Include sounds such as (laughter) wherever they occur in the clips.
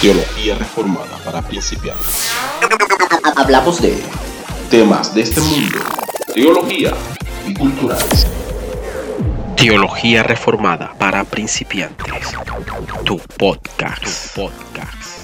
Teología Reformada para principiantes. Hablamos de Temas de este mundo, teología y culturales. Teología Reformada para principiantes. Tu podcast. Tu podcast.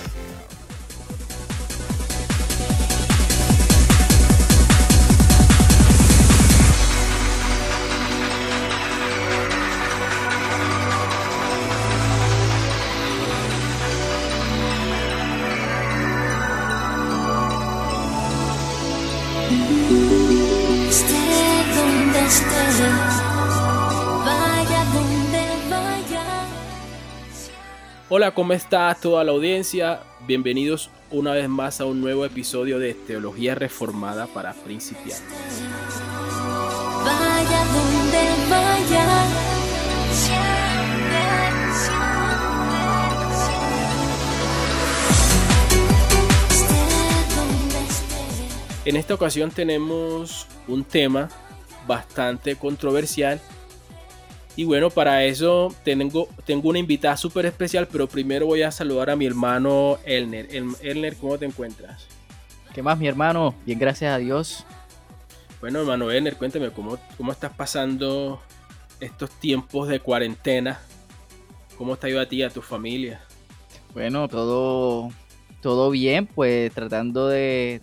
Hola, ¿cómo está toda la audiencia? Bienvenidos una vez más a un nuevo episodio de Teología Reformada para principiantes. Vaya donde vaya. En esta ocasión tenemos un tema bastante controversial. Y bueno, para eso tengo, tengo una invitada súper especial, pero primero voy a saludar a mi hermano Elner. El- Elner, ¿cómo te encuentras? ¿Qué más, mi hermano? Bien, gracias a Dios. Bueno, hermano Elner, cuéntame cómo, cómo estás pasando estos tiempos de cuarentena. ¿Cómo te ha ido a ti y a tu familia? Bueno, todo, todo bien, pues tratando de,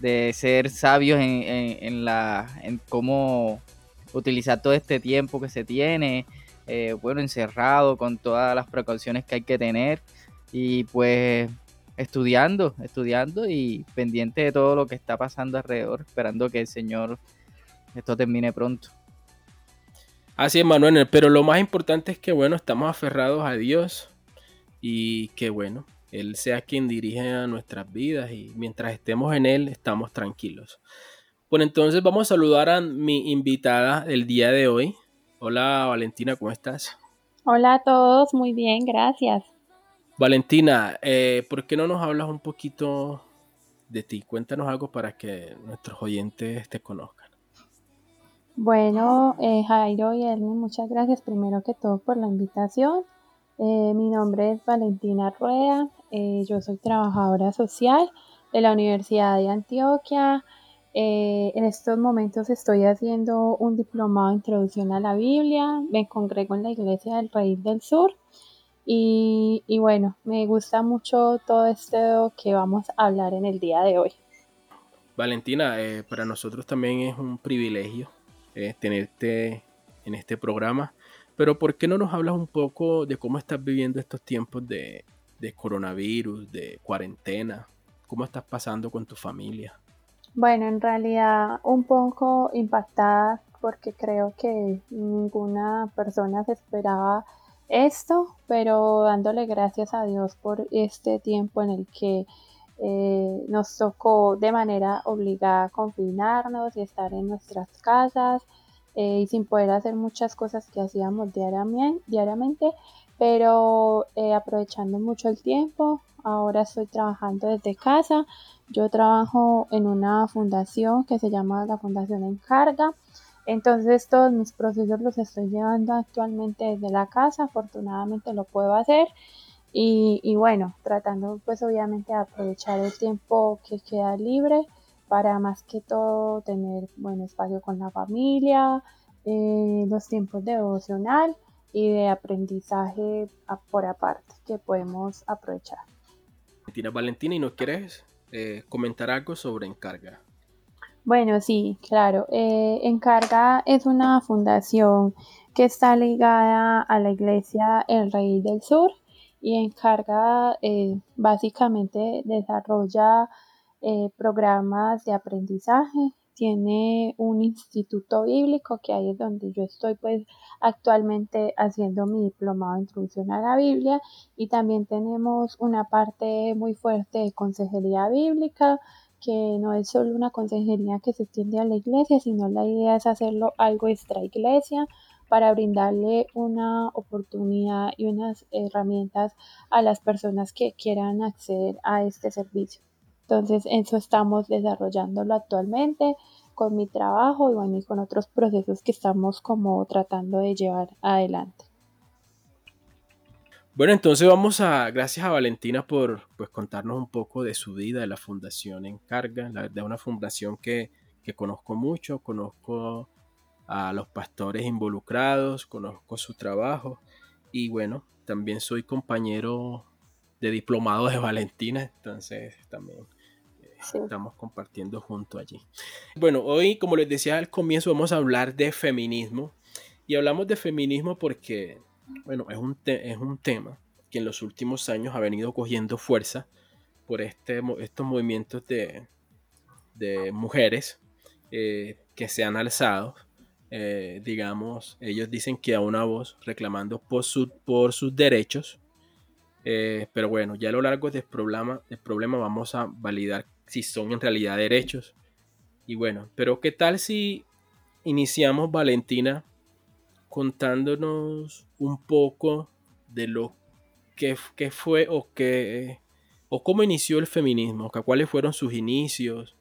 de ser sabios en, en- en la, en cómo utilizar todo este tiempo que se tiene. eh, bueno, encerrado con todas las precauciones que hay que tener. Y pues estudiando, estudiando y pendiente de todo lo que está pasando alrededor, esperando que el Señor esto termine pronto. Así es, Manuel, pero lo más importante es que, bueno, estamos aferrados a Dios y que, bueno, Él sea quien dirige a nuestras vidas y mientras estemos en Él, estamos tranquilos. Bueno, entonces vamos a saludar a mi invitada del día de hoy. Hola, Valentina, ¿cómo estás? Hola a todos, muy bien, gracias. Valentina, eh, ¿por qué no nos hablas un poquito de ti? Cuéntanos algo para que nuestros oyentes te conozcan. Bueno, eh, Jairo y Elmi, muchas gracias primero que todo por la invitación. Eh, mi nombre es Valentina Rueda, eh, yo soy trabajadora social de la Universidad de Antioquia. Eh, en estos momentos estoy haciendo un diplomado de introducción a la Biblia, me congrego en la Iglesia del País del Sur y, bueno, me gusta mucho todo esto que vamos a hablar en el día de hoy. Valentina, eh, para nosotros también es un privilegio eh, tenerte en este programa, pero ¿por qué no nos hablas un poco de cómo estás viviendo estos tiempos de, de coronavirus, de cuarentena? ¿Cómo estás pasando con tu familia? Bueno, en realidad un poco impactada porque creo que ninguna persona se esperaba esto, pero dándole gracias a Dios por este tiempo en el que eh, nos tocó de manera obligada confinarnos y estar en nuestras casas eh, y sin poder hacer muchas cosas que hacíamos diariamente, diariamente pero eh, aprovechando mucho el tiempo. Ahora estoy trabajando desde casa. Yo trabajo en una fundación que se llama la Fundación Encarga. Entonces todos mis procesos los estoy llevando actualmente desde la casa. Afortunadamente lo puedo hacer. Y, bueno, tratando pues obviamente de aprovechar el tiempo que queda libre para más que todo tener buen espacio con la familia, eh, los tiempos de devocional y de aprendizaje por aparte que podemos aprovechar. Valentina, Valentina, ¿y nos quieres eh, comentar algo sobre Encarga? Bueno, sí, claro. Eh, Encarga es una fundación que está ligada a la iglesia El Rey del Sur y Encarga eh, básicamente desarrolla programas de aprendizaje. Tiene un instituto bíblico que ahí es donde yo estoy pues actualmente haciendo mi diplomado de introducción a la Biblia y también tenemos una parte muy fuerte de consejería bíblica que no es solo una consejería que se extiende a la iglesia, sino la idea es hacerlo algo extra iglesia para brindarle una oportunidad y unas herramientas a las personas que quieran acceder a este servicio. Entonces, eso estamos desarrollándolo actualmente con mi trabajo y bueno, y con otros procesos que estamos como tratando de llevar adelante. Bueno, entonces vamos a, gracias a Valentina por pues, contarnos un poco de su vida, de la fundación Encarga, la verdad una fundación que, que conozco mucho, conozco a los pastores involucrados, conozco su trabajo y bueno, también soy compañero de diplomado de Valentina, entonces también eh, estamos compartiendo junto allí. Bueno, hoy, como les decía al comienzo, vamos a hablar de feminismo y hablamos de feminismo porque, bueno, es un, es un tema que en los últimos años ha venido cogiendo fuerza por este, estos movimientos de, de mujeres eh, que se han alzado eh, digamos, ellos dicen que a una voz reclamando por, su, por sus derechos. Eh, pero bueno, ya a lo largo del problema, del problema vamos a validar si son en realidad derechos. Y bueno, pero ¿qué tal si iniciamos, Valentina, contándonos un poco de lo que, fue o, que, o cómo inició el feminismo? ¿Cuáles fueron sus inicios?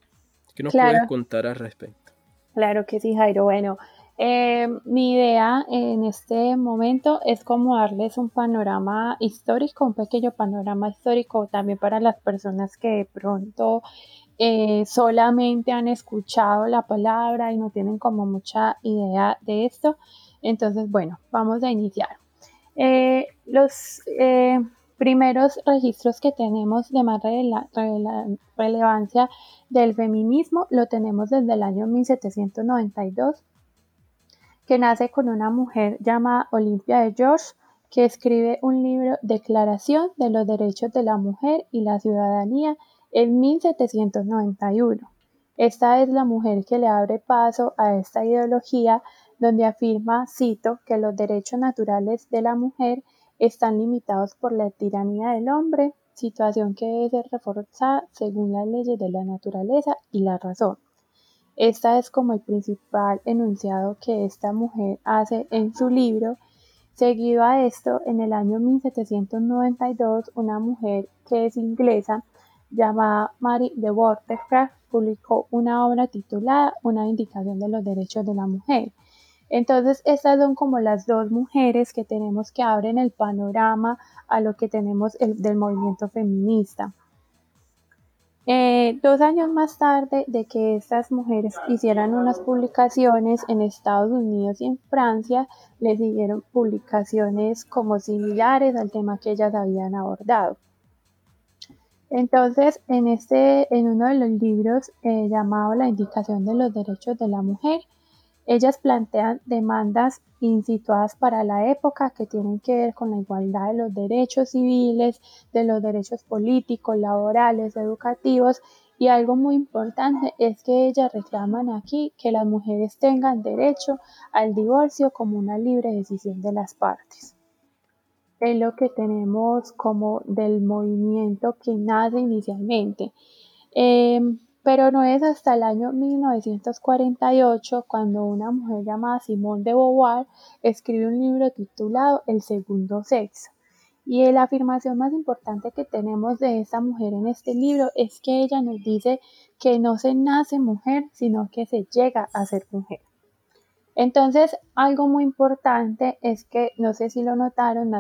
¿Qué nos puedes contar al respecto? Claro que sí, Jairo. Bueno, eh, mi idea en este momento es como darles un panorama histórico, un pequeño panorama histórico también para las personas que de pronto eh, solamente han escuchado la palabra y no tienen como mucha idea de esto. Entonces, bueno, vamos a iniciar. Eh, los primeros registros que tenemos de más relevancia del feminismo lo tenemos desde el año 1792 que nace con una mujer llamada Olimpia de George, que escribe un libro Declaración de los Derechos de la Mujer y la Ciudadanía en 1791. Esta es la mujer que le abre paso a esta ideología donde afirma, cito, que los derechos naturales de la mujer están limitados por la tiranía del hombre, situación que debe ser reforzada según las leyes de la naturaleza y la razón. Esta es como el principal enunciado que esta mujer hace en su libro. Seguido a esto, en el año 1792, una mujer que es inglesa llamada Mary de Watercraft publicó una obra titulada Una indicación de los derechos de la mujer. Entonces, estas son como las dos mujeres que tenemos que abren el panorama a lo que tenemos del movimiento feminista. Eh, dos años más tarde de que estas mujeres hicieran unas publicaciones en Estados Unidos y en Francia, les siguieron publicaciones como similares al tema que ellas habían abordado. Entonces, en, este, en uno de los libros eh, llamado La Indicación de los Derechos de la Mujer, ellas plantean demandas insituadas para la época que tienen que ver con la igualdad de los derechos civiles, de los derechos políticos, laborales, educativos y algo muy importante es que ellas reclaman aquí que las mujeres tengan derecho al divorcio como una libre decisión de las partes. Es lo que tenemos como del movimiento que nace inicialmente. Em, pero no es hasta el año 1948 cuando una mujer llamada Simone de Beauvoir escribe un libro titulado El segundo sexo. Y la afirmación más importante que tenemos de esta mujer en este libro es que ella nos dice que no se nace mujer, sino que se llega a ser mujer. Entonces, algo muy importante es que, no sé si lo notaron,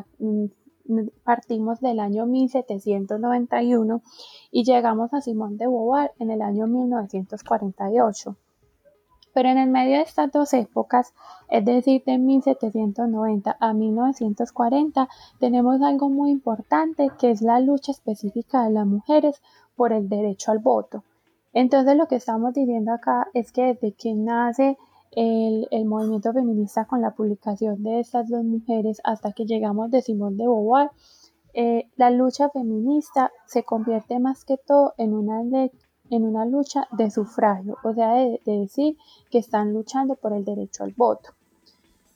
partimos del año 1791 y llegamos a Simón de Beauvoir en el año 1948. Pero en el medio de estas dos épocas, es decir, de 1790 a 1940, tenemos algo muy importante que es la lucha específica de las mujeres por el derecho al voto. Entonces lo que estamos diciendo acá es que desde que nace el, movimiento feminista con la publicación de estas dos mujeres hasta que llegamos de Simón de Beauvoir, eh, la lucha feminista se convierte más que todo en una, en una lucha de sufragio, o sea, de, decir que están luchando por el derecho al voto.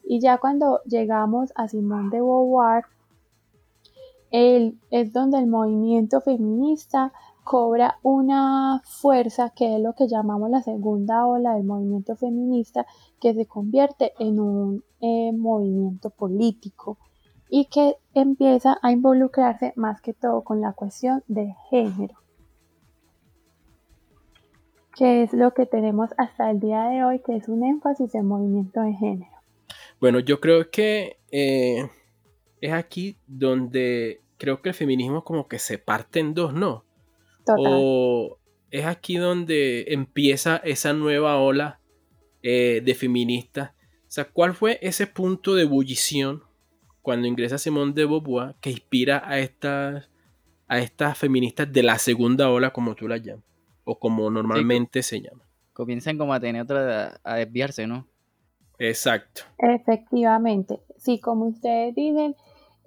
Y ya cuando llegamos a Simón de Beauvoir, es donde el movimiento feminista cobra una fuerza que es lo que llamamos la segunda ola del movimiento feminista, que se convierte en un eh, movimiento político y que empieza a involucrarse más que todo con la cuestión de género, que es lo que tenemos hasta el día de hoy, que es un énfasis en movimiento de género. Bueno, yo creo que eh, es aquí donde creo que el feminismo como que se parte en dos, ¿no? Total. O es aquí donde empieza esa nueva ola eh, de feministas. O sea, ¿cuál fue ese punto de ebullición cuando ingresa Simone de Beauvoir que inspira a estas, a estas feministas de la segunda ola, como tú las llamas? O como normalmente se llama. Comienzan como a tener otra, a desviarse, ¿no? Exacto. Efectivamente, sí, como ustedes dicen,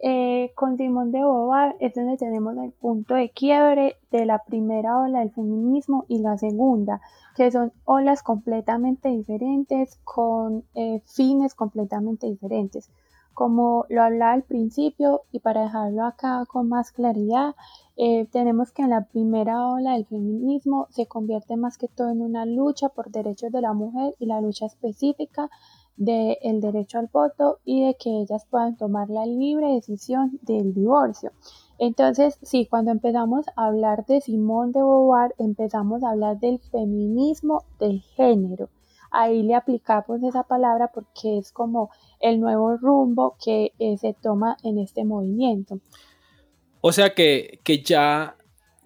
eh, con Simón de Beauvoir es donde tenemos el punto de quiebre de la primera ola del feminismo y la segunda, que son olas completamente diferentes con eh, fines completamente diferentes. Como lo hablaba al principio y para dejarlo acá con más claridad, eh, tenemos que en la primera ola del feminismo se convierte más que todo en una lucha por derechos de la mujer y la lucha específica del derecho al voto y de que ellas puedan tomar la libre decisión del divorcio. Entonces, sí, cuando empezamos a hablar de Simone de Beauvoir, empezamos a hablar del feminismo de género. Ahí le aplicamos esa palabra porque es como el nuevo rumbo que eh, se toma en este movimiento. O sea que, que ya,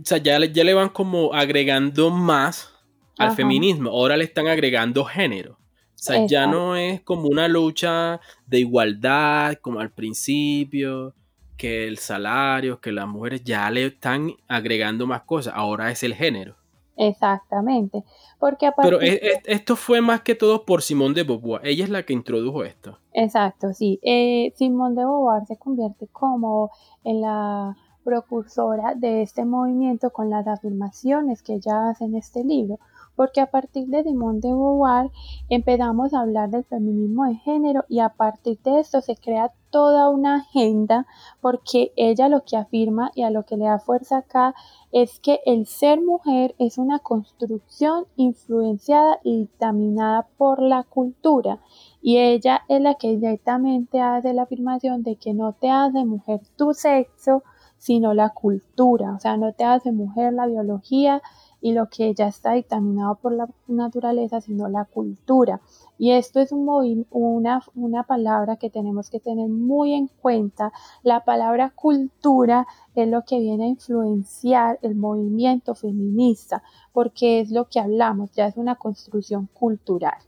o sea, ya, le- ya le van como agregando más al Ajá. feminismo. Ahora le están agregando género. O sea, ya no es como una lucha de igualdad como al principio, que el salario, que las mujeres ya le están agregando más cosas. Ahora es el género. Exactamente. Porque a Pero es- es- esto fue más que todo por Simone de Beauvoir. Ella es la que introdujo esto. Exacto, sí. Eh, Simone de Beauvoir se convierte como en la precursora de este movimiento con las afirmaciones que ella hace en este libro, porque a partir de Simone de Beauvoir empezamos a hablar del feminismo de género y a partir de esto se crea toda una agenda porque ella lo que afirma y a lo que le da fuerza acá es que el ser mujer es una construcción influenciada y dictaminada por la cultura. Y ella es la que directamente hace la afirmación de que no te hace mujer tu sexo, sino la cultura, o sea, no te hace mujer la biología y lo que ya está dictaminado por la naturaleza, sino la cultura. Y esto es un una, una palabra que tenemos que tener muy en cuenta. La palabra cultura es lo que viene a influenciar el movimiento feminista, porque es lo que hablamos, ya es una construcción cultural.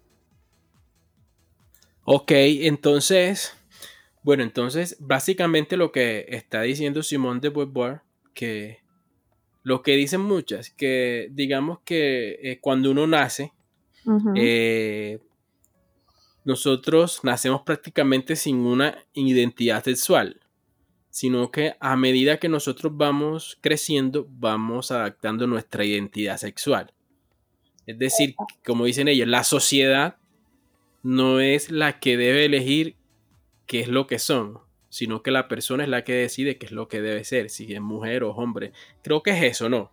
Ok, entonces, bueno, entonces básicamente lo que está diciendo Simone de Beauvoir, que lo que dicen muchas, que digamos que eh, cuando uno nace, eh, nosotros nacemos prácticamente sin una identidad sexual, sino que a medida que nosotros vamos creciendo, vamos adaptando nuestra identidad sexual. Es decir, como dicen ellos, la sociedad no es la que debe elegir qué es lo que son, sino que la persona es la que decide qué es lo que debe ser, si es mujer o hombre. Creo que es eso, ¿no?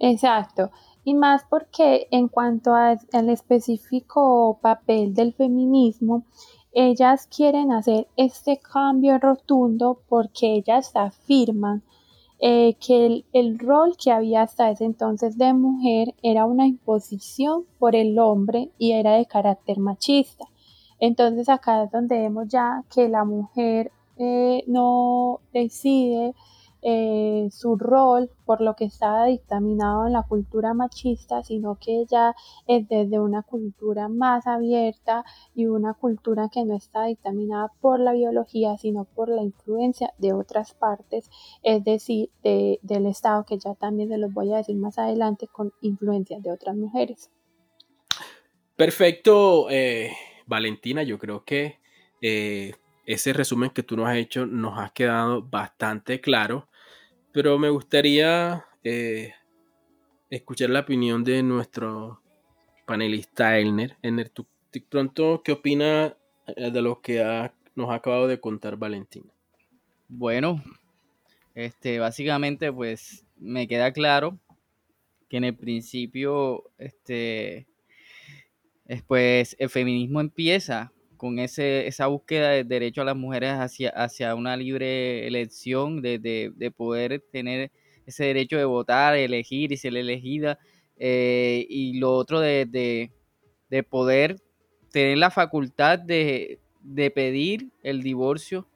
Exacto. Y más porque en cuanto al específico papel del feminismo, ellas quieren hacer este cambio rotundo porque ellas afirman eh, que el, el rol que había hasta ese entonces de mujer era una imposición por el hombre y era de carácter machista. Entonces acá es donde vemos ya que la mujer eh, no decide eh, su rol por lo que estaba dictaminado en la cultura machista, sino que ella es desde una cultura más abierta y una cultura que no está dictaminada por la biología, sino por la influencia de otras partes, es decir, de- del Estado, que ya también se los voy a decir más adelante, con influencias de otras mujeres. Perfecto, eh, Valentina, yo creo que eh, ese resumen que tú nos has hecho nos ha quedado bastante claro, pero me gustaría eh, escuchar la opinión de nuestro panelista Elner. Elner, ¿tú pronto qué opina eh, de lo que nos ha acabado de contar Valentina? Bueno, este, básicamente, pues me queda claro que en el principio, este, es, pues el feminismo empieza con ese, esa búsqueda de derecho a las mujeres hacia, hacia una libre elección, de, de- de poder tener ese derecho de votar, elegir y ser elegida, eh, y lo otro de, de- de poder tener la facultad de, de pedir el divorcio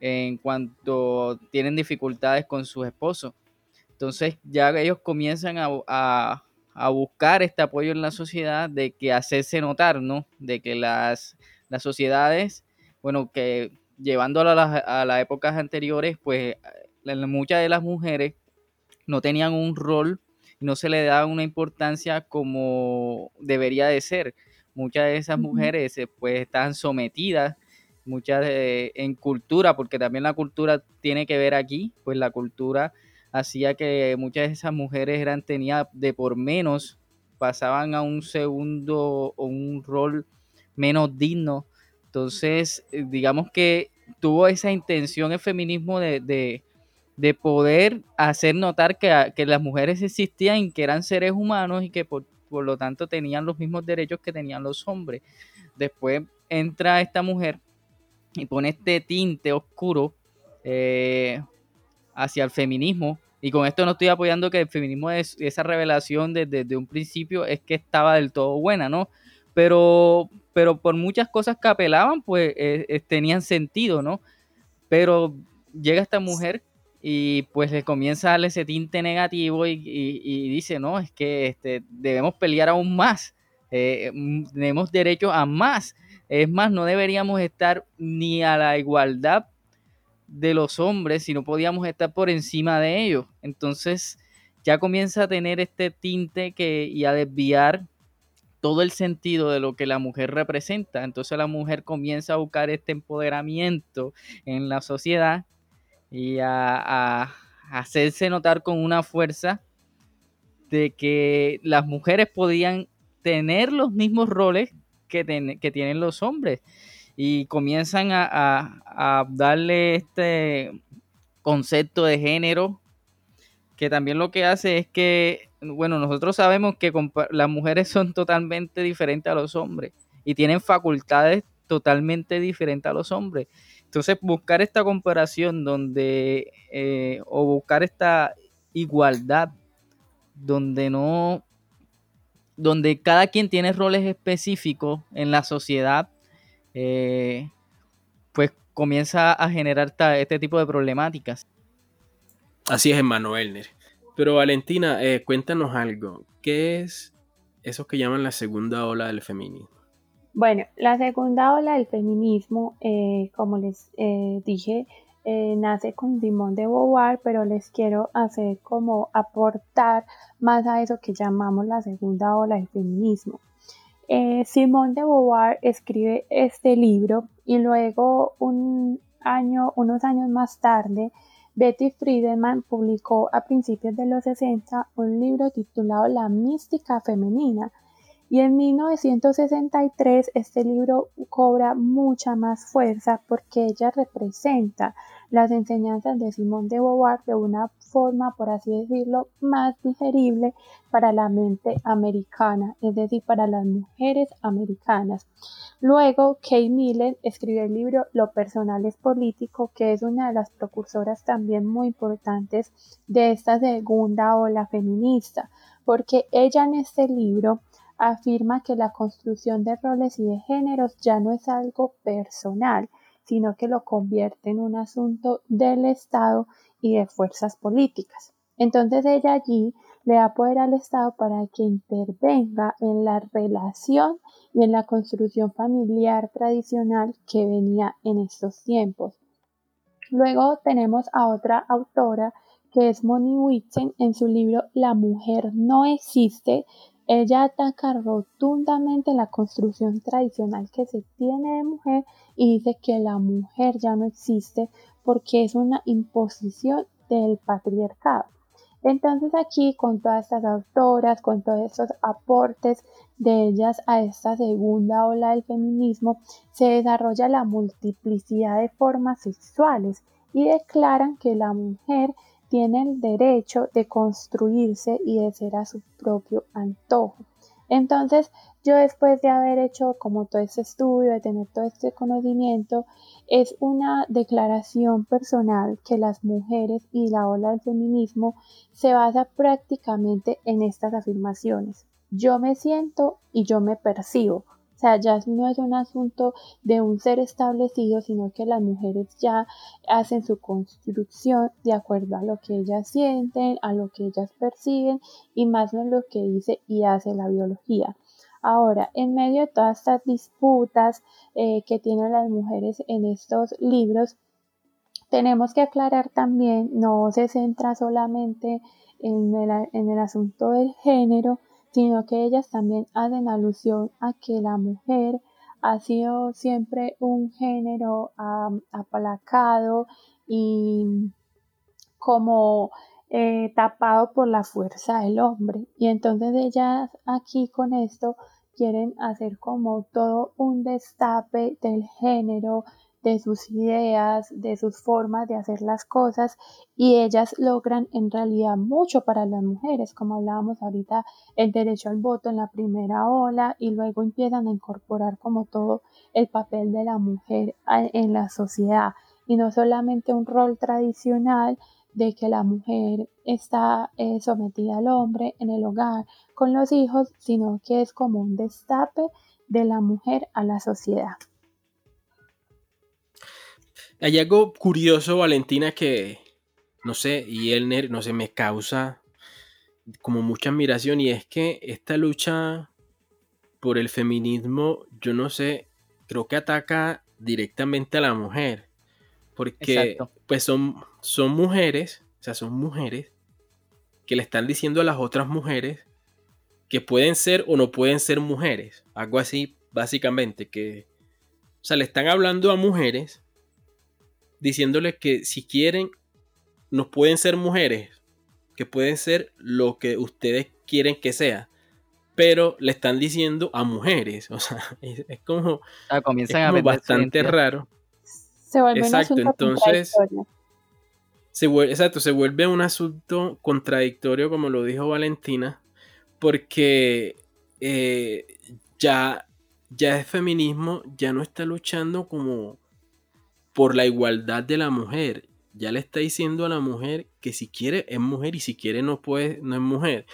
en cuanto tienen dificultades con sus esposos. Entonces ya ellos comienzan a- a buscar este apoyo en la sociedad de que hacerse notar, ¿no? De que las, las sociedades, bueno, que llevándolo a las, a las épocas anteriores, pues muchas de las mujeres no tenían un rol, no se le daba una importancia como debería de ser. Muchas de esas mujeres eh, pues estaban sometidas, muchas de- en cultura, porque también la cultura tiene que ver aquí, pues la cultura hacía que muchas de esas mujeres eran tenidas de por menos, pasaban a un segundo o un rol menos digno. Entonces, eh, digamos que tuvo esa intención el feminismo de, de- de poder hacer notar que, que las mujeres existían que eran seres humanos y que por, por lo tanto tenían los mismos derechos que tenían los hombres. Después entra esta mujer y pone este tinte oscuro eh, hacia el feminismo. Y con esto no estoy apoyando que el feminismo es esa revelación desde, un principio es que estaba del todo buena, ¿no? Pero, pero por muchas cosas que apelaban, pues eh, eh, tenían sentido, ¿no? Pero llega esta mujer y pues le comienza a darle ese tinte negativo y, y- y dice, no, es que este, debemos pelear aún más, eh, mm, tenemos derecho a más. Es más, no deberíamos estar ni a la igualdad de los hombres, si no podíamos estar por encima de ellos. Entonces ya comienza a tener este tinte que, y a desviar todo el sentido de lo que la mujer representa. Entonces la mujer comienza a buscar este empoderamiento en la sociedad y a, a hacerse notar con una fuerza de que las mujeres podían tener los mismos roles que, que tienen los hombres y comienzan a, darle este concepto de género que también lo que hace es que, bueno, nosotros sabemos que las mujeres son totalmente diferentes a los hombres y tienen facultades totalmente diferentes a los hombres. Entonces, buscar esta comparación donde, eh, o buscar esta igualdad, donde no, donde cada quien tiene roles específicos en la sociedad, eh, pues comienza a generar ta- este tipo de problemáticas. Así es, Emanuel. Ner. Pero Valentina, eh, cuéntanos algo. ¿Qué es eso que llaman la segunda ola del feminismo? Bueno, la segunda ola del feminismo, eh, como les eh, dije, eh, nace con Simone de Beauvoir, pero les quiero hacer como aportar más a eso que llamamos la segunda ola del feminismo. Eh, Simone de Beauvoir escribe este libro y luego un año, unos años más tarde, Betty Friedemann publicó a principios de los 60 un libro titulado La mística femenina, y en 1963 este libro cobra mucha más fuerza porque ella representa las enseñanzas de Simone de Beauvoir de una forma, por así decirlo, más digerible para la mente americana, es decir, para las mujeres americanas. Luego, Kay Millen escribió el libro Lo personal es político, que es una de las precursoras también muy importantes de esta segunda ola feminista, porque ella en este libro afirma que la construcción de roles y de géneros ya no es algo personal, sino que lo convierte en un asunto del Estado y de fuerzas políticas. Entonces ella allí le da poder al Estado para que intervenga en la relación y en la construcción familiar tradicional que venía en estos tiempos. Luego tenemos a otra autora que es Moni Whitson en su libro La mujer no existe, ella ataca rotundamente la construcción tradicional que se tiene de mujer y dice que la mujer ya no existe porque es una imposición del patriarcado. Entonces aquí con todas estas autoras, con todos estos aportes de ellas a esta segunda ola del feminismo, se desarrolla la multiplicidad de formas sexuales y declaran que la mujer tiene el derecho de construirse y de ser a su propio antojo. Entonces, yo después de haber hecho como todo este estudio, de tener todo este conocimiento, es una declaración personal que las mujeres y la ola del feminismo se basa prácticamente en estas afirmaciones. Yo me siento y yo me percibo. Sea, ya no es un asunto de un ser establecido, sino que las mujeres ya hacen su construcción de acuerdo a lo que ellas sienten, a lo que ellas perciben y más no lo que dice y hace la biología. Ahora, en medio de todas estas disputas eh, que tienen las mujeres en estos libros, tenemos que aclarar también, no se centra solamente en el asunto del género, sino que ellas también hacen alusión a que la mujer ha sido siempre un género aplacado y como eh, tapado por la fuerza del hombre. Y entonces ellas aquí con esto quieren hacer como todo un destape del género, de sus ideas, de sus formas de hacer las cosas y ellas logran en realidad mucho para las mujeres, como hablábamos ahorita, el derecho al voto en la primera ola y luego empiezan a incorporar como todo el papel de la mujer en la sociedad y no solamente un rol tradicional de que la mujer está eh, sometida al hombre en el hogar con los hijos, sino que es como un destape de la mujer a la sociedad. Hay algo curioso, Valentina, que no sé, y Elner, no sé, me causa como mucha admiración, y es que esta lucha por el feminismo, yo no sé, creo que ataca directamente a la mujer, porque pues son, son mujeres, o sea, son mujeres que le están diciendo a las otras mujeres que pueden ser o no pueden ser mujeres, algo así, básicamente, que, o sea, le están hablando a mujeres diciéndoles que si quieren, nos pueden ser mujeres, que pueden ser lo que ustedes quieren que sea, pero le están diciendo a mujeres, o sea, (laughs) es, como, ah, comienzan a bastante raro. Se vuelve exacto, entonces se vuelve, exacto, se vuelve un asunto contradictorio, como lo dijo Valentina, porque eh, ya, ya el feminismo ya no está luchando como por la igualdad de la mujer. Ya le está diciendo a la mujer que si quiere es mujer y si quiere no puede, no es mujer.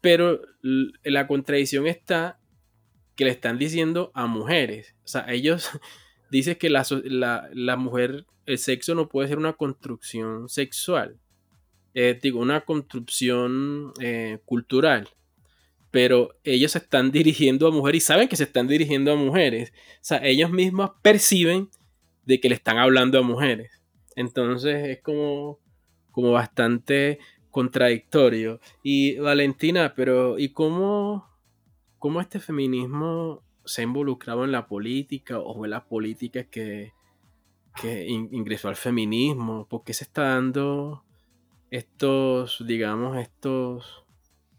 Pero la contradicción está que le están diciendo a mujeres. O sea, ellos (laughs) dicen que la, la, mujer, el sexo no puede ser una construcción sexual. Digo, una construcción eh, cultural. Pero ellos se están (laughs) dirigiendo a mujeres y saben que se están dirigiendo a mujeres. O sea, ellos mismos perciben de que le están hablando a mujeres. Entonces es como, como bastante contradictorio. Y Valentina, pero ¿y cómo, cómo este feminismo se ha involucrado en la política o fue la política que, que ingresó al feminismo? ¿Por qué se está dando estos, digamos, estos,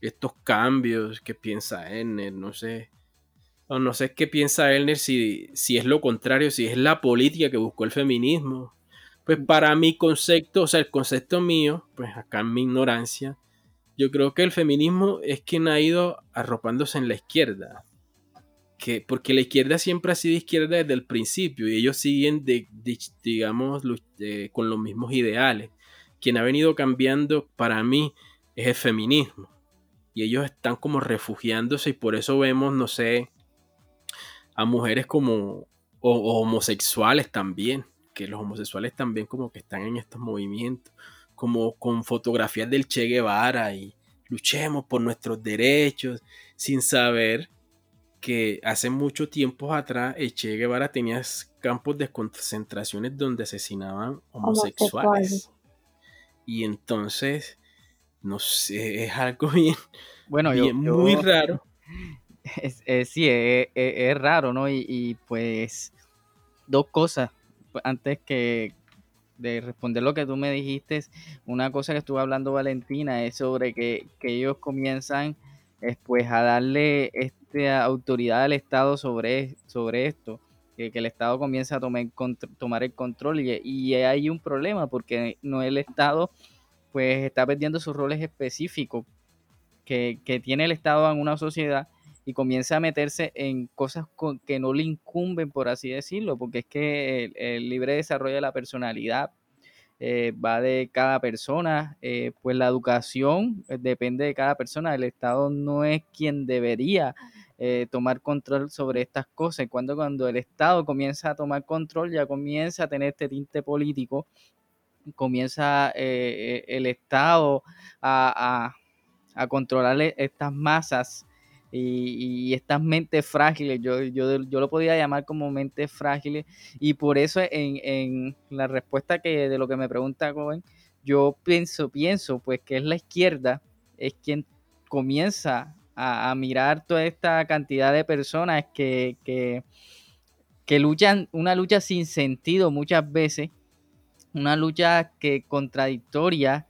estos cambios que piensa Enner? No sé. O no sé qué piensa Elner si, si es lo contrario, si es la política que buscó el feminismo. Pues para mi concepto, o sea, el concepto mío, pues acá en mi ignorancia, yo creo que el feminismo es quien ha ido arropándose en la izquierda. Que, porque la izquierda siempre ha sido izquierda desde el principio y ellos siguen, de, digamos, con los mismos ideales. Quien ha venido cambiando para mí es el feminismo. Y ellos están como refugiándose y por eso vemos, no sé, a mujeres como o, homosexuales también, que los homosexuales también como que están en estos movimientos, como con fotografías del Che Guevara y luchemos por nuestros derechos, sin saber que hace mucho tiempo atrás el Che Guevara tenía campos de concentraciones donde asesinaban homosexuales. Y entonces, no sé, es algo (laughs) bien, bueno, muy raro. Es, sí, es, raro, ¿no? Y, pues dos cosas. Antes que de responder lo que tú me dijiste, una cosa que estuvo hablando Valentina es sobre que, ellos comienzan pues a darle esta autoridad al Estado sobre, sobre esto, que, el Estado comienza a tomar, tomar el control y, y hay un problema porque no el Estado pues está perdiendo sus roles específicos que, que tiene el Estado en una sociedad y comienza a meterse en cosas que no le incumben, por así decirlo, porque es que el, libre desarrollo de la personalidad eh, va de cada persona, eh, pues la educación eh, depende de cada persona, el Estado no es quien debería tomar control sobre estas cosas. Cuando, cuando el Estado comienza a tomar control, ya comienza a tener este tinte político, comienza el Estado a, a controlar estas masas y, estas mentes frágiles, yo, yo, yo, lo podía llamar como mentes frágiles, y por eso en, en la respuesta que de lo que me pregunta Cohen, yo pienso, pienso pues que es la izquierda, es quien comienza a, a mirar toda esta cantidad de personas que, que, que luchan una lucha sin sentido muchas veces, una lucha que contradictoria,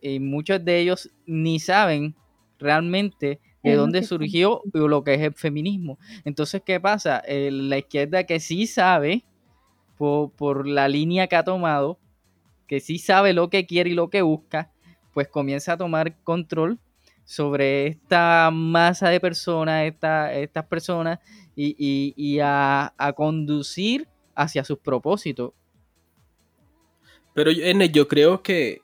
y muchos de ellos ni saben realmente de dónde surgió lo que es el feminismo. Entonces, ¿qué pasa? Eh, la izquierda que sí sabe, por, por, la línea que ha tomado, que sí sabe lo que quiere y lo que busca, pues comienza a tomar control sobre esta masa de personas, esta, estas personas, y, y, y a, a, conducir hacia sus propósitos. Pero yo creo que,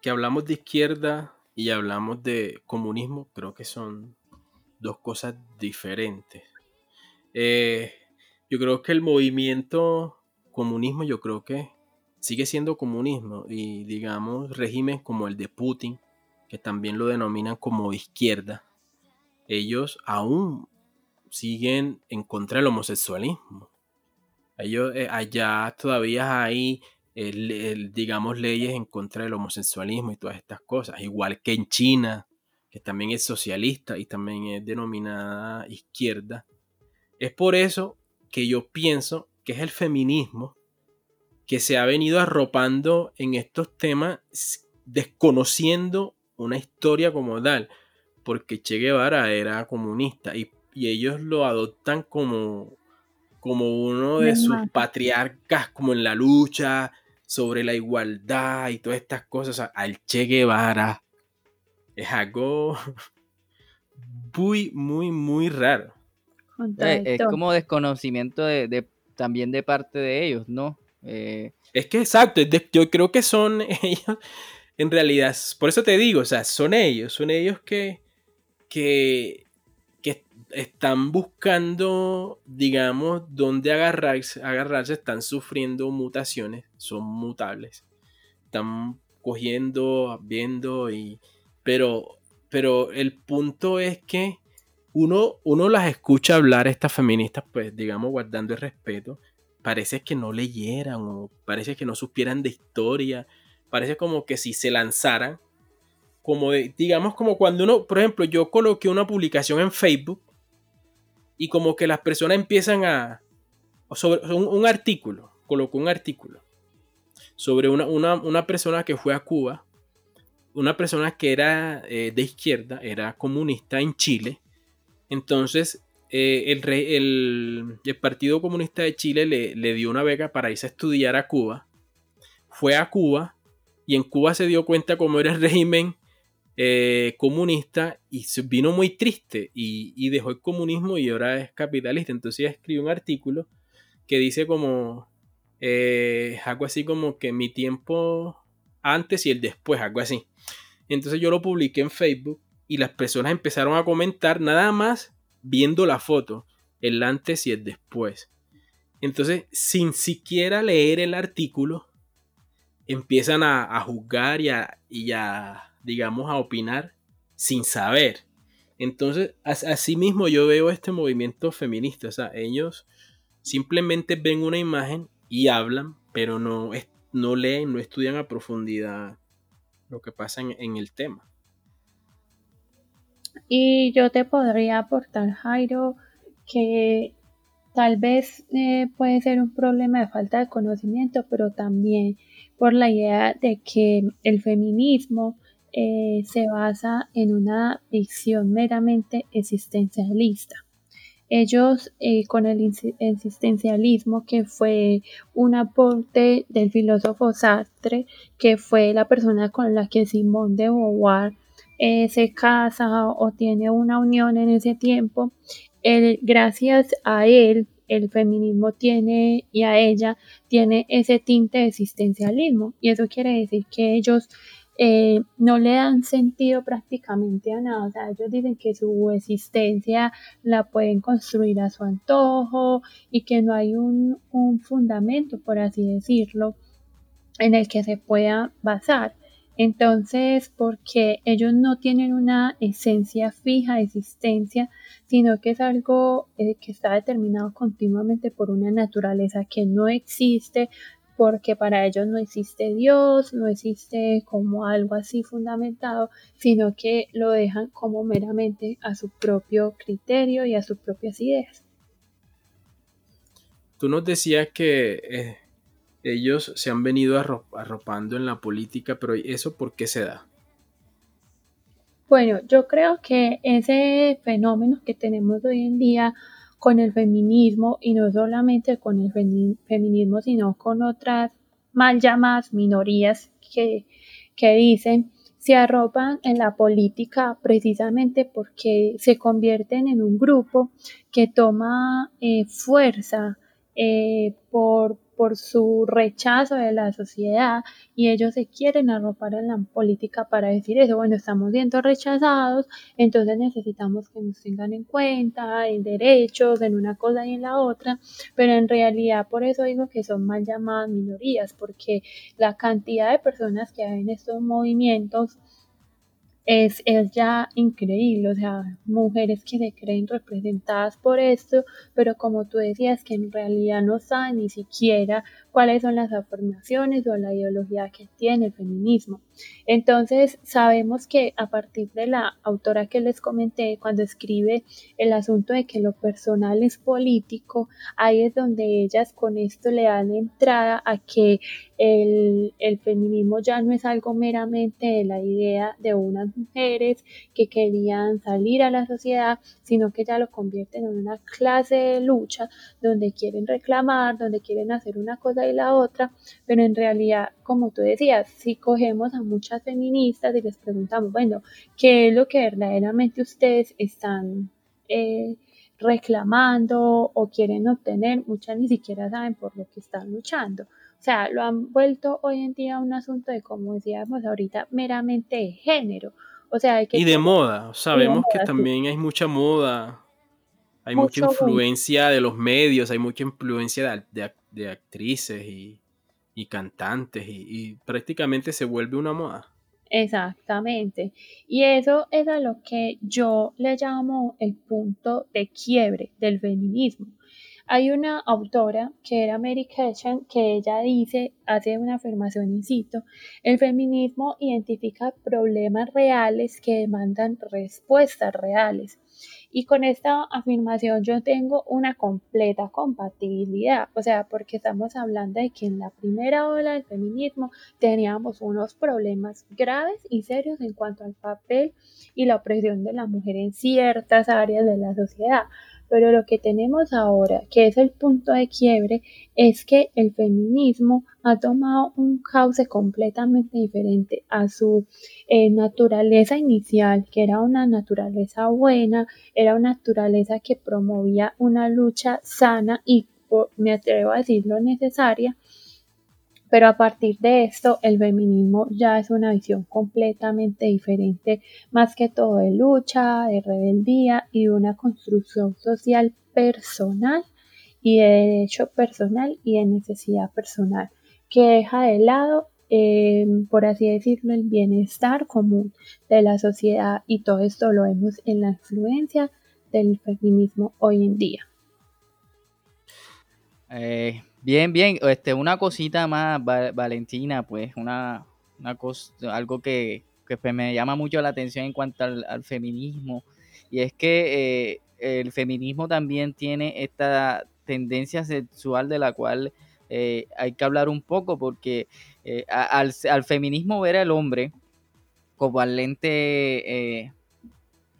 que hablamos de izquierda y hablamos de comunismo, creo que son dos cosas diferentes. Eh, yo creo que el movimiento comunismo, yo creo que sigue siendo comunismo y digamos régimen como el de Putin, que también lo denominan como izquierda, ellos aún siguen en contra del homosexualismo. Ellos eh, allá todavía hay el, el, digamos, leyes en contra del homosexualismo y todas estas cosas, igual que en China, que también es socialista y también es denominada izquierda. Es por eso que yo pienso que es el feminismo que se ha venido arropando en estos temas desconociendo una historia como tal, porque Che Guevara era comunista y, y ellos lo adoptan como, como uno de sus patriarcas, como en la lucha, sobre la igualdad y todas estas cosas al Che Guevara es algo (laughs) muy, muy, muy raro. Eh, es como desconocimiento de, de, también de parte de ellos, ¿no? Eh, es que exacto, yo creo que son (laughs) ellos, en realidad, por eso te digo, o sea, son ellos, son ellos que, que están buscando, digamos, dónde agarrarse, agarrarse, están sufriendo mutaciones, son mutables. Están cogiendo, viendo y... Pero, pero el punto es que uno, uno las escucha hablar, estas feministas, pues digamos, guardando el respeto, parece que no leyeran o parece que no supieran de historia, parece como que si se lanzaran, como de, digamos como cuando uno, por ejemplo, yo coloqué una publicación en Facebook y como que las personas empiezan a... sobre un, artículo, colocó un artículo sobre una, una, una, persona que fue a Cuba, una persona que era eh, de izquierda, era comunista en Chile. Entonces, eh, el, el, el, Partido Comunista de Chile le, le, dio una beca para irse a estudiar a Cuba. Fue a Cuba y en Cuba se dio cuenta cómo era el régimen eh, comunista y vino muy triste y, dejó el comunismo y ahora es capitalista. Entonces ella un artículo que dice como eh, algo así como que mi tiempo antes y el después, algo así. Entonces yo lo publiqué en Facebook y las personas empezaron a comentar nada más viendo la foto, el antes y el después. Entonces, sin siquiera leer el artículo, empiezan a, a juzgar y a, y a digamos, a opinar sin saber. Entonces, así mismo yo veo este movimiento feminista. O sea, ellos simplemente ven una imagen y hablan, pero no, no leen, no estudian a profundidad lo que pasa en, el tema. Y yo te podría aportar, Jairo, que tal vez eh, puede ser un problema de falta de conocimiento, pero también por la idea de que el feminismo eh, se basa en una visión meramente existencialista. Ellos, eh, con el existencialismo, que fue un aporte del filósofo Sartre, que fue la persona con la que Simón de Beauvoir eh, se casa o tiene una unión en ese tiempo, gracias a él, el feminismo tiene y a ella tiene ese tinte de existencialismo. Y eso quiere decir que ellos eh, no le dan sentido prácticamente a nada. O sea, ellos dicen que su existencia la pueden construir a su antojo y que no hay un, un fundamento, por así decirlo, en el que se pueda basar. Entonces, porque ellos no tienen una esencia fija existencia, sino que es algo eh, que está determinado continuamente por una naturaleza que no existe, porque para ellos no existe Dios, no existe como algo así fundamentado, sino que lo dejan como meramente a su propio criterio y a sus propias ideas. Tú nos decías que eh, ellos se han venido arropando en la política, pero ¿eso por qué se da? Bueno, yo creo que ese fenómeno que tenemos hoy en día con el feminismo y no solamente con el feminismo, sino con otras mal llamadas minorías que, que dicen se arropan en la política precisamente porque se convierten en un grupo que toma eh, fuerza eh, por, por su rechazo de la sociedad y ellos se quieren arropar en la política para decir eso, bueno, estamos siendo rechazados, entonces necesitamos que nos tengan en cuenta en derechos, en una cosa y en la otra, pero en realidad por eso digo que son mal llamadas minorías, porque la cantidad de personas que hay en estos movimientos es, es, ya increíble, o sea, mujeres que se creen representadas por esto, pero como tú decías, que en realidad no saben ni siquiera cuáles son las afirmaciones o la ideología que tiene el feminismo. Entonces, sabemos que a partir de la autora que les comenté, cuando escribe el asunto de que lo personal es político, ahí es donde ellas con esto le dan entrada a que el, el feminismo ya no es algo meramente de la idea de unas mujeres que querían salir a la sociedad, sino que ya lo convierten en una clase de lucha donde quieren reclamar, donde quieren hacer una cosa y la otra, pero en realidad, como tú decías, si cogemos a muchas feministas y les preguntamos, bueno, ¿qué es lo que verdaderamente ustedes están eh, reclamando o quieren obtener? Muchas ni siquiera saben por lo que están luchando. O sea, lo han vuelto hoy en día un asunto de, como decíamos ahorita, meramente de género. O sea, hay que y de moda. Sabemos que también hay mucha moda hay mucha influencia de los medios, hay mucha influencia de, actrices y, cantantes y, prácticamente se vuelve una moda. Exactamente. Y eso es a lo que yo le llamo el punto de quiebre del feminismo. Hay una autora que era Mary Ketchum que ella dice, hace una afirmación, incito, el feminismo identifica problemas reales que demandan respuestas reales. Y con esta afirmación yo tengo una completa compatibilidad, o sea, porque estamos hablando de que en la primera ola del feminismo teníamos unos problemas graves y serios en cuanto al papel y la opresión de la mujer en ciertas áreas de la sociedad. Pero lo que tenemos ahora, que es el punto de quiebre, es que el feminismo ha tomado un cauce completamente diferente a su eh, naturaleza inicial, que era una naturaleza buena, era una naturaleza que promovía una lucha sana y, me atrevo a decirlo, necesaria, pero a partir de esto, el feminismo ya es una visión completamente diferente, más que todo de lucha, de rebeldía y de una construcción social personal y de derecho personal y de necesidad personal, que deja de lado, em, por así decirlo, el bienestar común de la sociedad y todo esto lo vemos en la influencia del feminismo hoy en día. Eh, Bien, bien. Este, una cosita más, Valentina, pues, una, una cosa, algo que, pues, me llama mucho la atención en cuanto al, feminismo. Y es que eh, el feminismo también tiene esta tendencia sexual de la cual eh, hay que hablar un poco, porque eh, al, al, feminismo ver al hombre como al lente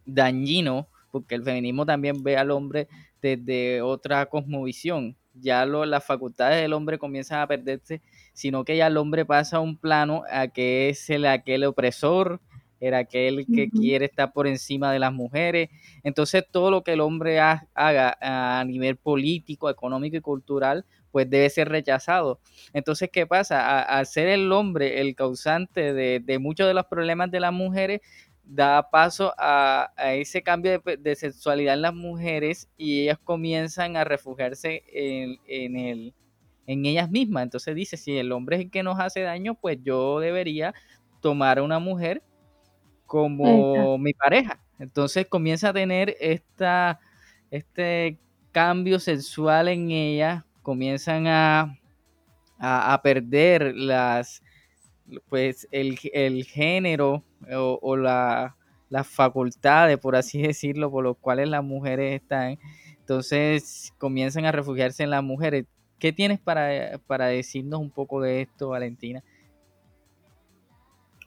dañino, porque el feminismo también ve al hombre desde otra cosmovisión ya lo, las facultades del hombre comienzan a perderse, sino que ya el hombre pasa a un plano a que es el aquel opresor, era aquel que quiere estar por encima de las mujeres. Entonces todo lo que el hombre haga a nivel político, económico y cultural, pues debe ser rechazado. Entonces, ¿qué pasa? Al ser el hombre el causante de, muchos de los problemas de las mujeres, da paso a, ese cambio de, sexualidad en las mujeres y ellas comienzan a refugiarse en, el, en ellas mismas. Entonces dice, si el hombre es el que nos hace daño, pues yo debería tomar a una mujer como mi pareja. Entonces comienza a tener esta, este cambio sexual en ella, comienzan a, a, perder las, pues el, género o, la, las facultades, por así decirlo, por los cuales las mujeres están. Entonces comienzan a refugiarse en las mujeres. ¿Qué tienes para, para decirnos un poco de esto, Valentina?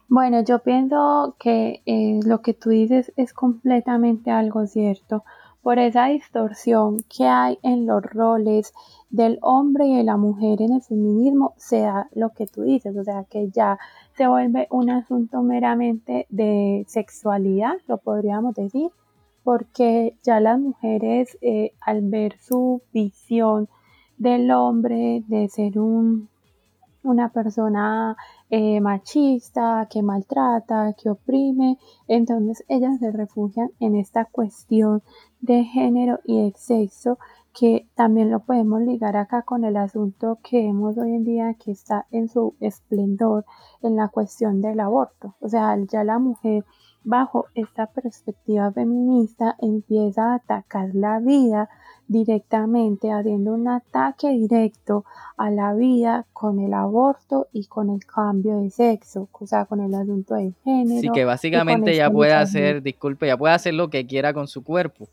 Bueno, yo pienso que eh, lo que tú dices es completamente algo cierto. Por esa distorsión que hay en los roles del hombre y de la mujer en el feminismo, sea lo que tú dices, o sea, que ya se vuelve un asunto meramente de sexualidad, lo podríamos decir, porque ya las mujeres eh, al ver su visión del hombre de ser un una persona eh, machista, que maltrata, que oprime. Entonces ellas se refugian en esta cuestión de género y de sexo que también lo podemos ligar acá con el asunto que vemos hoy en día que está en su esplendor en la cuestión del aborto. O sea, ya la mujer bajo esta perspectiva feminista empieza a atacar la vida directamente, haciendo un ataque directo a la vida con el aborto y con el cambio de sexo, o sea, con el asunto de género. Sí, que básicamente ya puede hacer, disculpe, ya puede hacer lo que quiera con su cuerpo.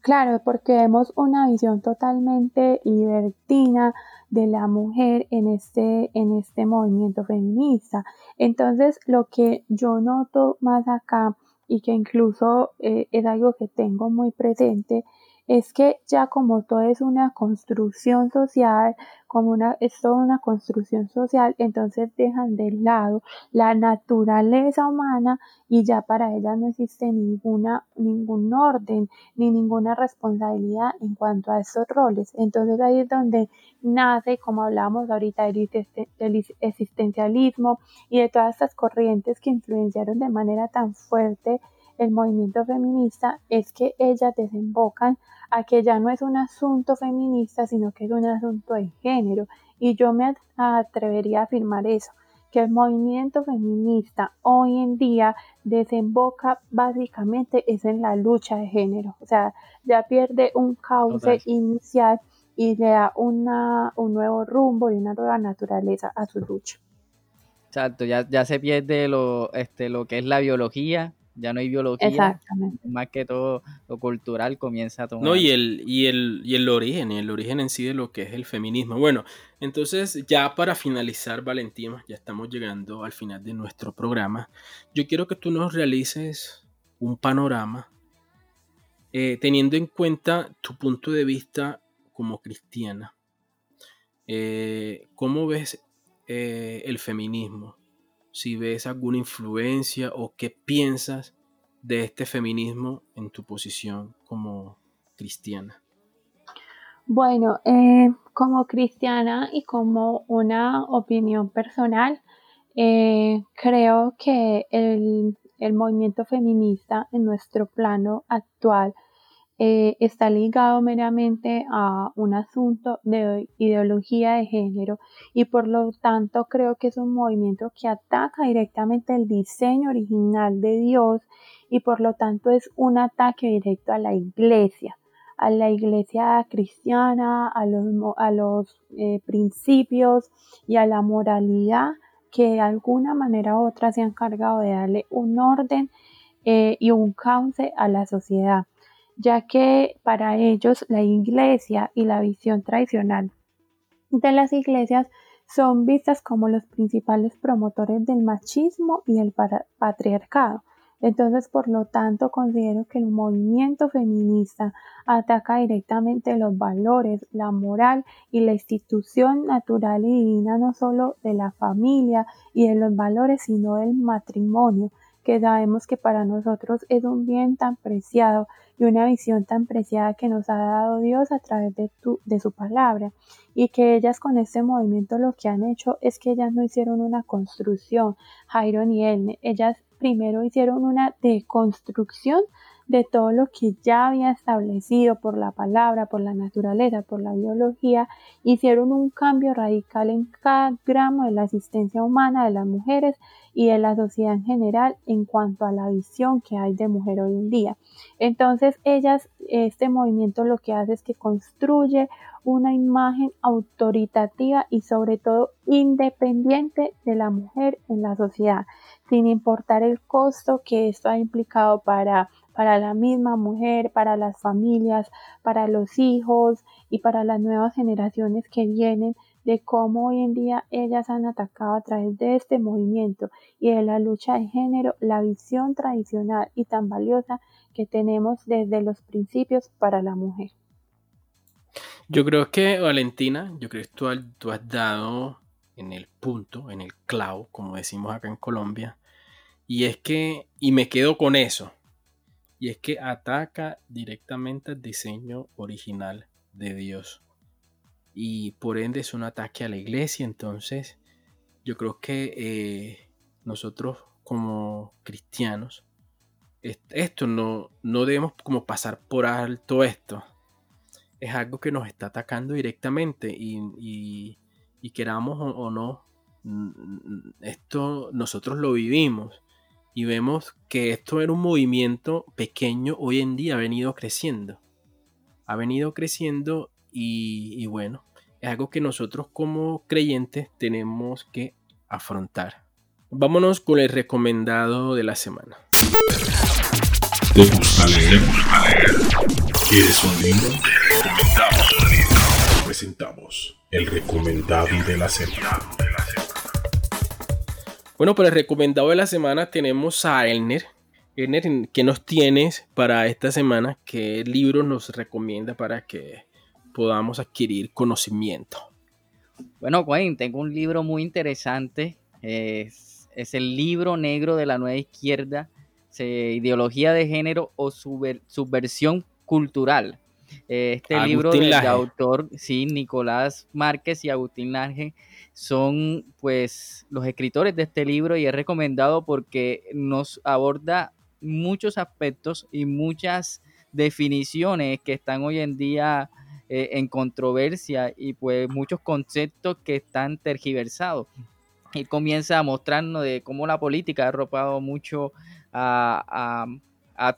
Claro, porque vemos una visión totalmente libertina de la mujer en este, en este movimiento feminista. Entonces, lo que yo noto más acá y que incluso eh, es algo que tengo muy presente es que ya como todo es una construcción social, como una, es toda una construcción social, entonces dejan de lado la naturaleza humana y ya para ellas no existe ninguna, ningún orden ni ninguna responsabilidad en cuanto a esos roles. Entonces ahí es donde nace, como hablamos ahorita, del existencialismo y de todas estas corrientes que influenciaron de manera tan fuerte el movimiento feminista es que ellas desembocan a que ya no es un asunto feminista, sino que es un asunto de género. Y yo me atrevería a afirmar eso, que el movimiento feminista hoy en día desemboca básicamente es en la lucha de género. O sea, ya pierde un cauce inicial y le da una, un nuevo rumbo y una nueva naturaleza a su lucha. Exacto, ya, ya se pierde lo, este, lo que es la biología, ya no hay biología, más que todo lo cultural comienza a tomar. No, y el, y el, y el origen, el origen en sí de lo que es el feminismo. Bueno, entonces ya para finalizar, Valentina, ya estamos llegando al final de nuestro programa. Yo quiero que tú nos realices un panorama eh, teniendo en cuenta tu punto de vista como cristiana. Eh, ¿Cómo ves eh, el feminismo? Si ves alguna influencia o qué piensas de este feminismo en tu posición como cristiana. Bueno, eh, como cristiana y como una opinión personal, eh, creo que el, el movimiento feminista en nuestro plano actual eh, está ligado meramente a un asunto de ideología de género y por lo tanto creo que es un movimiento que ataca directamente el diseño original de Dios y por lo tanto es un ataque directo a la iglesia, a la iglesia cristiana, a los, eh, principios y a la moralidad que de alguna manera u otra se han encargado de darle un orden eh, y un cauce a la sociedad ya que para ellos la iglesia y la visión tradicional de las iglesias son vistas como los principales promotores del machismo y el patriarcado. Entonces, por lo tanto, considero que el movimiento feminista ataca directamente los valores, la moral y la institución natural y divina no solo de la familia y de los valores, sino del matrimonio, que sabemos que para nosotros es un bien tan preciado y una visión tan preciada que nos ha dado Dios a través de, tu, de su palabra. Y que ellas con este movimiento lo que han hecho es que ellas no hicieron una construcción, Jairo ni él, ellas primero hicieron una deconstrucción de todo lo que ya había establecido por la palabra, por la naturaleza, por la biología, hicieron un cambio radical en cada gramo de la asistencia humana de las mujeres y de la sociedad en general en cuanto a la visión que hay de mujer hoy en día. Entonces, ellas, este movimiento lo que hace es que construye una imagen autoritativa y sobre todo independiente de la mujer en la sociedad, sin importar el costo que esto ha implicado para para la misma mujer, para las familias, para los hijos y para las nuevas generaciones que vienen, de cómo hoy en día ellas han atacado a través de este movimiento y de la lucha de género la visión tradicional y tan valiosa que tenemos desde los principios para la mujer. Yo creo que, Valentina, yo creo que tú, has dado en el punto, en el clavo, como decimos acá en Colombia, y es que, y me quedo con eso, y es que ataca directamente al diseño original de Dios. Y por ende es un ataque a la iglesia. Entonces yo creo que eh, nosotros como cristianos, esto no, no debemos como pasar por alto esto. Es algo que nos está atacando directamente y, y queramos o no, esto nosotros lo vivimos y vemos que esto era un movimiento pequeño, hoy en día ha venido creciendo. Ha venido creciendo y, bueno, es algo que nosotros como creyentes tenemos que afrontar. Vámonos con el recomendado de la semana. ¿Te gusta leer? ¿Quieres un libro? Un libro. Presentamos el recomendado de la semana. Bueno, para el recomendado de la semana tenemos a Elner. Elner, ¿qué nos tienes para esta semana? ¿Qué libro nos recomienda para que podamos adquirir conocimiento? Bueno, Wayne, tengo un libro muy interesante. Es, el libro negro de la nueva izquierda, ideología de género o subversión cultural. Este libro del autor, sí, Nicolás Márquez y Agustín Lange son pues los escritores de este libro y es recomendado porque nos aborda muchos aspectos y muchas definiciones que están hoy en día eh, en controversia y pues muchos conceptos que están tergiversados. Y comienza a mostrarnos de cómo la política ha arropado mucho a,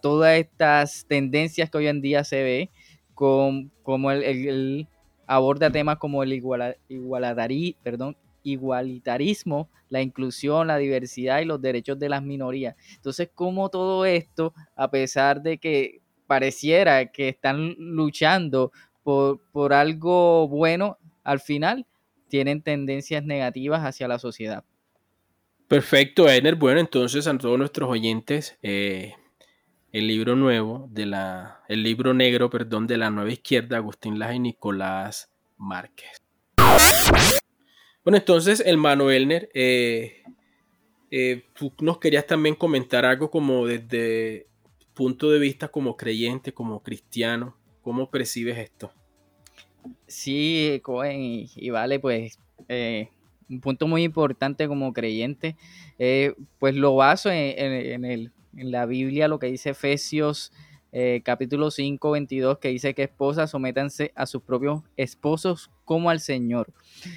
todas estas tendencias que hoy en día se ve como el, aborda temas como el perdón, igualitarismo, la inclusión, la diversidad y los derechos de las minorías. Entonces, como todo esto, a pesar de que pareciera que están luchando por, por algo bueno, al final tienen tendencias negativas hacia la sociedad. Perfecto, Ener. Bueno, entonces a todos nuestros oyentes, eh, el libro nuevo de la, el libro negro, perdón, de la nueva izquierda, Agustín Laje y Nicolás Márquez. Bueno, entonces, el Manuelner, eh, eh, tú nos querías también comentar algo como desde punto de vista como creyente, como cristiano, ¿cómo percibes esto? Sí, Cohen, y, vale, pues eh, un punto muy importante como creyente, pues lo baso en, el en la Biblia lo que dice Efesios eh, capítulo 5, 22, que dice que esposas sométanse a sus propios esposos como al Señor.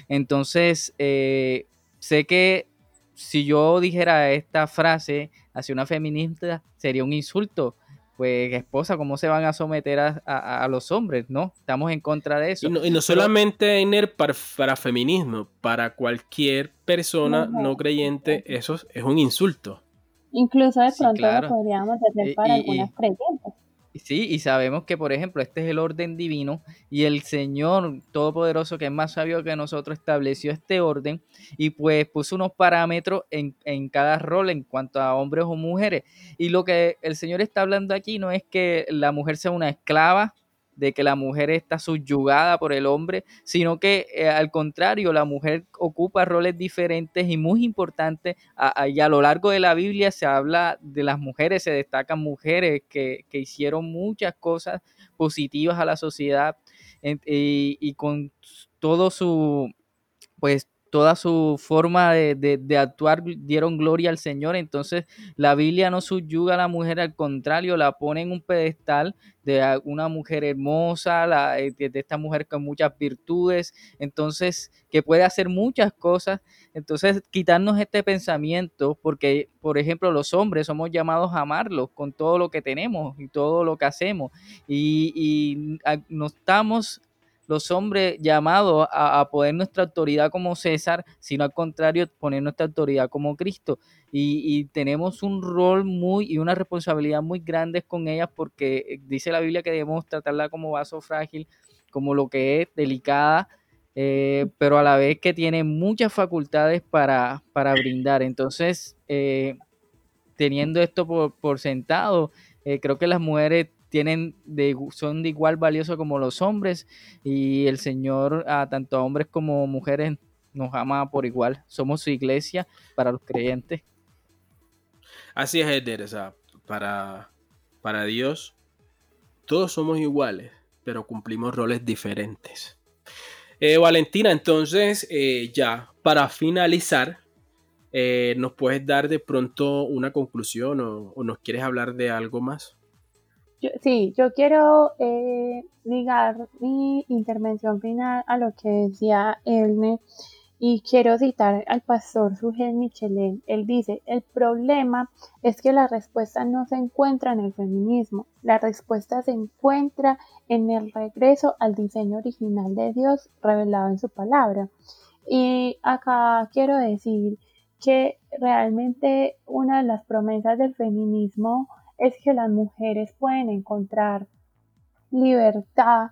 Entonces, eh, sé que si yo dijera esta frase hacia una feminista sería un insulto. Pues esposa, ¿cómo se van a someter a, los hombres? No, estamos en contra de eso. Y no, solamente en para, para, feminismo, para cualquier persona no creyente, eso es un insulto. Incluso de pronto lo podríamos hacer para algunas creyentes. Sí, y sabemos que, por ejemplo, este es el orden divino y el Señor Todopoderoso, que es más sabio que nosotros, estableció este orden y pues puso unos parámetros en, en, cada rol en cuanto a hombres o mujeres. Y lo que el Señor está hablando aquí no es que la mujer sea una esclava de que la mujer está subyugada por el hombre, sino que eh, al contrario, la mujer ocupa roles diferentes y muy importantes. A, y a lo largo de la Biblia se habla de las mujeres, se destacan mujeres que, que hicieron muchas cosas positivas a la sociedad y, y con todo su, pues toda su forma de, actuar dieron gloria al Señor. Entonces la Biblia no subyuga a la mujer, al contrario, la pone en un pedestal de una mujer hermosa, la, eh, de esta mujer con muchas virtudes, entonces que puede hacer muchas cosas. Entonces quitarnos este pensamiento, porque por ejemplo los hombres somos llamados a amarlos con todo lo que tenemos y todo lo que hacemos y, y no estamos los hombres llamados a, poner nuestra autoridad como César, sino al contrario, poner nuestra autoridad como Cristo. Y, tenemos un rol muy y una responsabilidad muy grande con ellas porque eh, dice la Biblia que debemos tratarla como vaso frágil, como lo que es delicada, eh, pero a la vez que tiene muchas facultades para, para brindar. Entonces, eh, teniendo esto por, por sentado, creo que las mujeres tienen de, son de igual valioso como los hombres y el Señor a tanto a hombres como mujeres nos ama por igual. Somos su iglesia para los creyentes. Así es, Eder, para, para Dios todos somos iguales, pero cumplimos roles diferentes. Eh, Valentina, entonces eh, ya para finalizar, eh, ¿nos puedes dar de pronto una conclusión o nos quieres hablar de algo más? Sí, yo quiero eh, ligar mi intervención final a lo que decía Elne y quiero citar al pastor Sugel Michelin. Él dice, el problema es que la respuesta no se encuentra en el feminismo, la respuesta se encuentra en el regreso al diseño original de Dios revelado en su palabra. Y acá quiero decir que realmente una de las promesas del feminismo es que las mujeres pueden encontrar libertad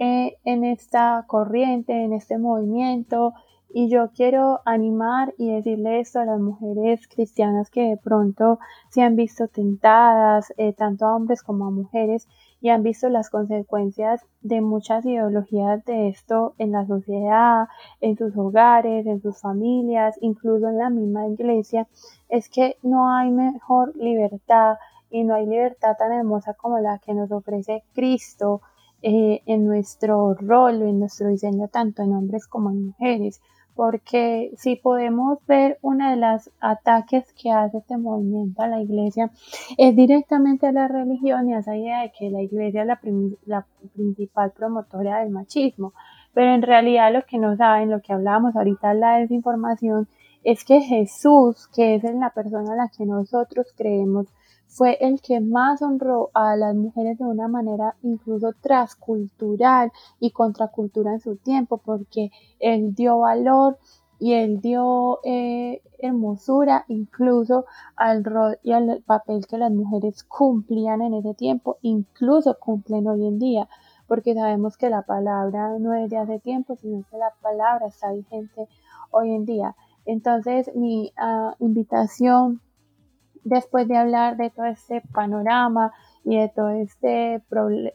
eh, en esta corriente, en este movimiento. Y yo quiero animar y decirle esto a las mujeres cristianas que de pronto se han visto tentadas, eh, tanto a hombres como a mujeres, y han visto las consecuencias de muchas ideologías de esto en la sociedad, en sus hogares, en sus familias, incluso en la misma iglesia, es que no hay mejor libertad y no hay libertad tan hermosa como la que nos ofrece Cristo eh, en nuestro rol, en nuestro diseño, tanto en hombres como en mujeres. Porque si podemos ver uno de los ataques que hace este movimiento a la iglesia, es directamente a la religión y a esa idea de que la iglesia es la, la principal promotora del machismo. Pero en realidad lo que no saben, lo que hablábamos ahorita, la desinformación, es que Jesús, que es en la persona a la que nosotros creemos, fue el que más honró a las mujeres de una manera incluso transcultural y contracultura en su tiempo, porque él dio valor y él dio eh, hermosura incluso al rol y al papel que las mujeres cumplían en ese tiempo, incluso cumplen hoy en día, porque sabemos que la palabra no es de hace tiempo, sino que la palabra está vigente hoy en día. Entonces, mi ah, invitación después de hablar de todo este panorama y de todo este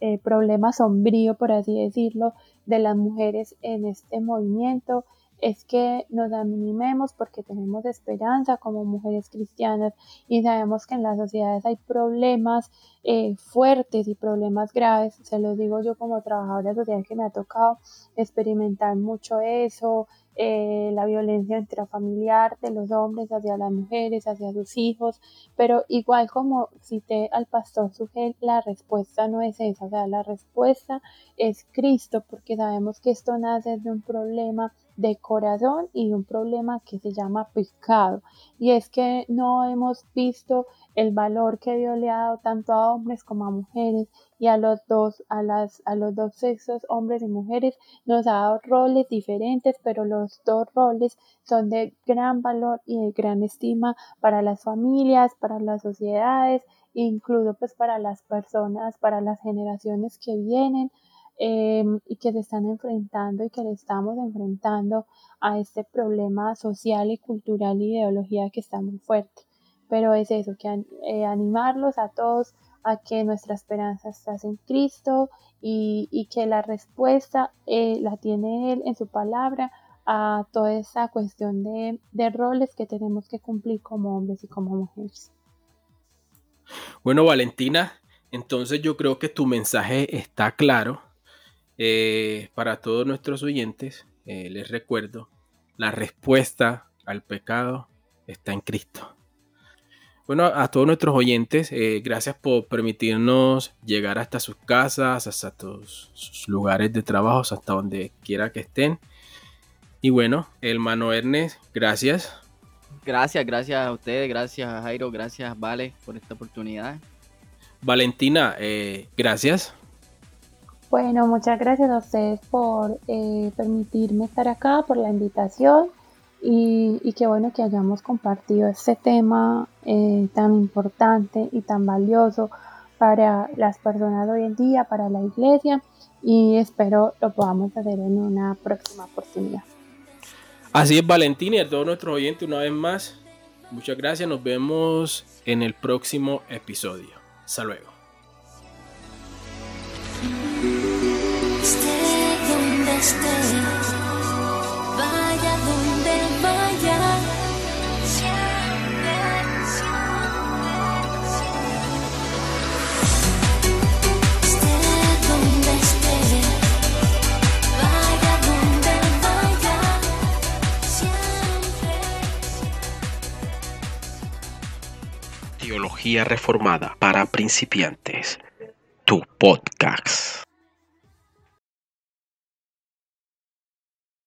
eh, problema sombrío, por así decirlo, de las mujeres en este movimiento, es que nos animemos porque tenemos esperanza como mujeres cristianas y sabemos que en las sociedades hay problemas eh, fuertes y problemas graves. Se los digo yo como trabajadora social que me ha tocado experimentar mucho eso, eh, la violencia intrafamiliar de los hombres hacia las mujeres, hacia sus hijos, pero igual como cité al pastor Sugel, la respuesta no es esa, o sea, la respuesta es Cristo, porque sabemos que esto nace de un problema de corazón y de un problema que se llama pecado, y es que no hemos visto el valor que Dios le ha dado tanto a hombres como a mujeres y a los dos, a las, a los dos sexos, hombres y mujeres, nos ha dado roles diferentes, pero los dos roles son de gran valor y de gran estima para las familias, para las sociedades, incluso pues para las personas, para las generaciones que vienen. Em, y que se están enfrentando y que le estamos enfrentando a este problema social y cultural y ideología que está muy fuerte pero es eso, que eh, animarlos a todos a que nuestra esperanza está en Cristo y, y que la respuesta eh, la tiene Él en su palabra a toda esa cuestión de, de roles que tenemos que cumplir como hombres y como mujeres. Bueno, Valentina, entonces yo creo que tu mensaje está claro eh, para todos nuestros oyentes. eh, les recuerdo, la respuesta al pecado está en Cristo. Bueno, a todos nuestros oyentes, eh, gracias por permitirnos llegar hasta sus casas, hasta tus- sus lugares de trabajo, hasta donde quiera que estén. Y bueno, hermano Ernest, gracias. Gracias, gracias a ustedes, gracias a Jairo, gracias Vale por esta oportunidad. Valentina, eh, gracias. Bueno, muchas gracias a ustedes por eh, permitirme estar acá, por la invitación y, y qué bueno que hayamos compartido este tema eh, tan importante y tan valioso para las personas de hoy en día, para la iglesia y espero lo podamos hacer en una próxima oportunidad. Así es, Valentina y a todos nuestros oyentes una vez más. Muchas gracias, nos vemos en el próximo episodio. Hasta luego. Teología Reformada para principiantes. Tu podcast.